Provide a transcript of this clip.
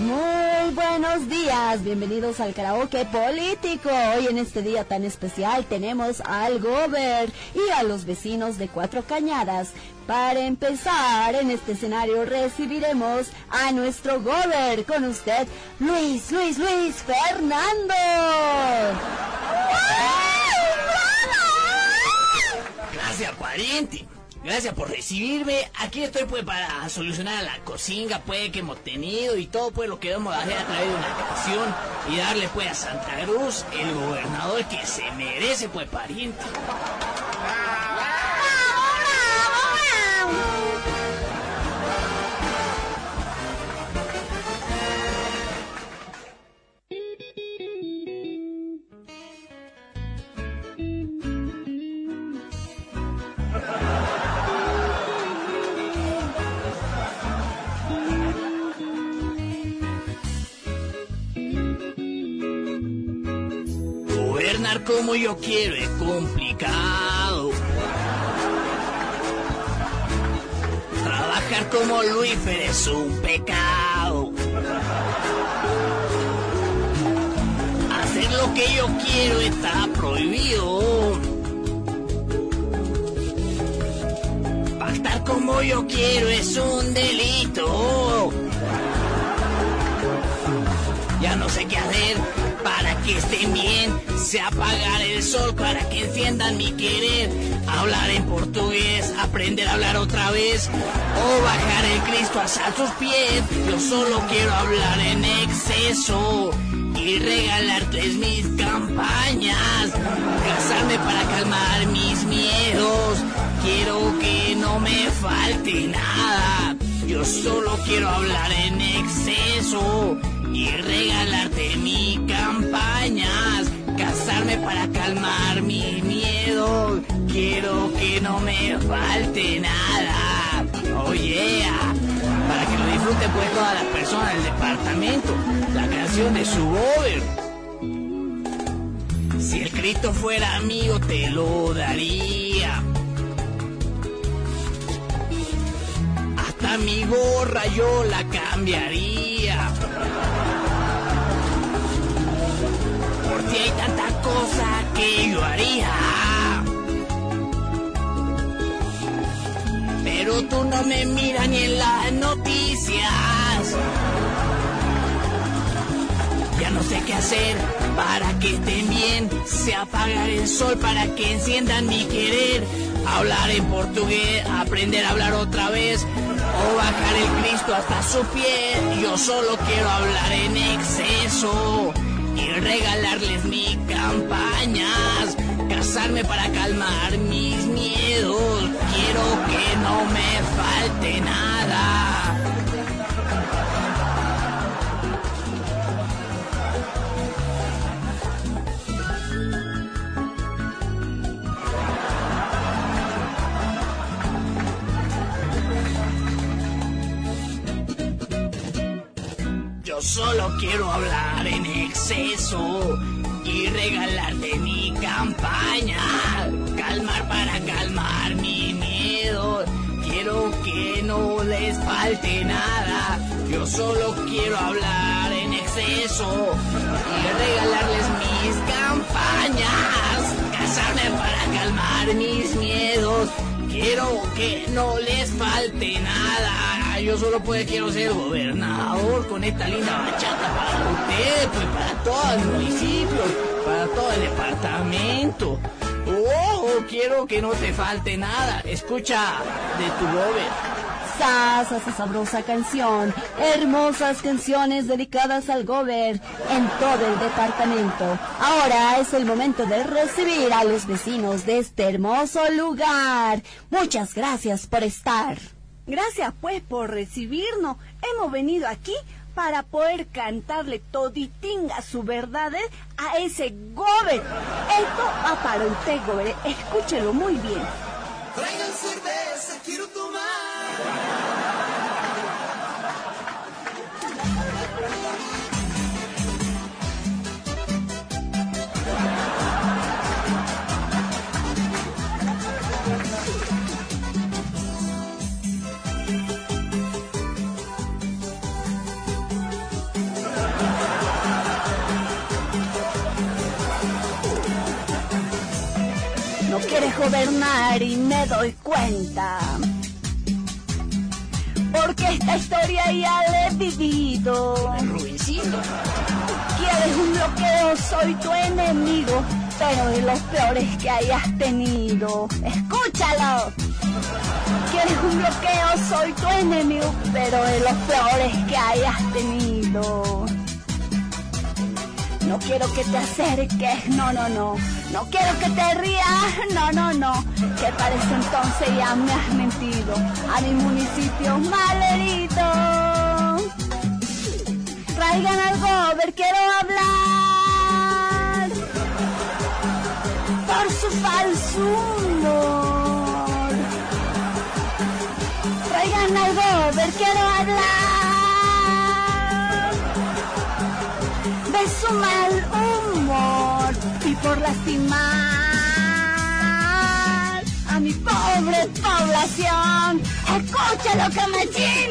Muy buenos días, bienvenidos al karaoke político. Hoy en este día tan especial tenemos al Gober y a los vecinos de Cuatro Cañadas. Para empezar, en este escenario recibiremos a nuestro Gober con usted, Luis, Luis, Luis Fernando. Gracias, pariente. Gracias por recibirme. Aquí estoy pues para solucionar la cocina pues que hemos tenido y todo pues lo que vamos a hacer a través de una canción y darle pues a Santa Cruz el gobernador que se merece pues pariente. Gobernar como yo quiero es complicado. Trabajar como Luis Fer es un pecado. Hacer lo que yo quiero está prohibido. Pactar como yo quiero es un delito. Ya no sé qué hacer para que estén bien. Se apagar el sol para que enciendan mi querer. Hablar en portugués, aprender a hablar otra vez. O bajar el Cristo hasta sus pies. Yo solo quiero hablar en exceso. Y regalarles mis campañas. Casarme para calmar mis miedos. Quiero que no me falte nada. Yo solo quiero hablar en exceso y regalarte mi campañas, casarme para calmar mi miedo. Quiero que no me falte nada. Oh yeah. Para que lo disfruten pues todas las personas del departamento. La canción de su over. Si el Cristo fuera mío te lo daría. Hasta mi gorra yo la cambiaría. Por ti hay tanta cosa que yo haría. Pero tú no me miras ni en las noticias. Ya no sé qué hacer para que estén bien. Se apagar el sol para que enciendan mi querer. Hablar en portugués, aprender a hablar otra vez. O bajar el Cristo hasta su piel. Yo solo quiero hablar en exceso y regalarles mis campañas, casarme para calmar mis miedos, quiero que no me falte nada. Yo solo quiero hablar en exceso y regalarte mi campaña. Calmar para calmar mi miedo. Quiero que no les falte nada. Yo solo quiero hablar en exceso y regalarles mis campañas. Casarme para calmar mis miedos. Quiero que no les falte nada. Yo solo pues quiero ser gobernador con esta linda bachata para ustedes, pues para todo el municipio, para todo el departamento. Oh, quiero que no te falte nada. Escucha de tu gober. Sas, esa sabrosa canción. Hermosas canciones dedicadas al Gober en todo el departamento. Ahora es el momento de recibir a los vecinos de este hermoso lugar. Muchas gracias por estar. Gracias pues por recibirnos. Hemos venido aquí para poder cantarle toditinga su verdad a ese Gober. Esto va para usted, Gober. Escúchelo muy bien. Gobernar y me doy cuenta. Porque esta historia ya la he vivido. Rubensito. Quieres un bloqueo, soy tu enemigo, pero de los peores que hayas tenido. Escúchalo. Quieres un bloqueo, soy tu enemigo, pero de los peores que hayas tenido. No quiero que te acerques, no, no, no. No quiero que te rías, no, no, no. Que parece entonces ya me has mentido. A mi municipio malherito. Traigan algo, ver quiero hablar. Por su falso humor. Traigan algo, ver quiero hablar. Mal humor y por lastimar a mi pobre población. Escúchalo, camachín.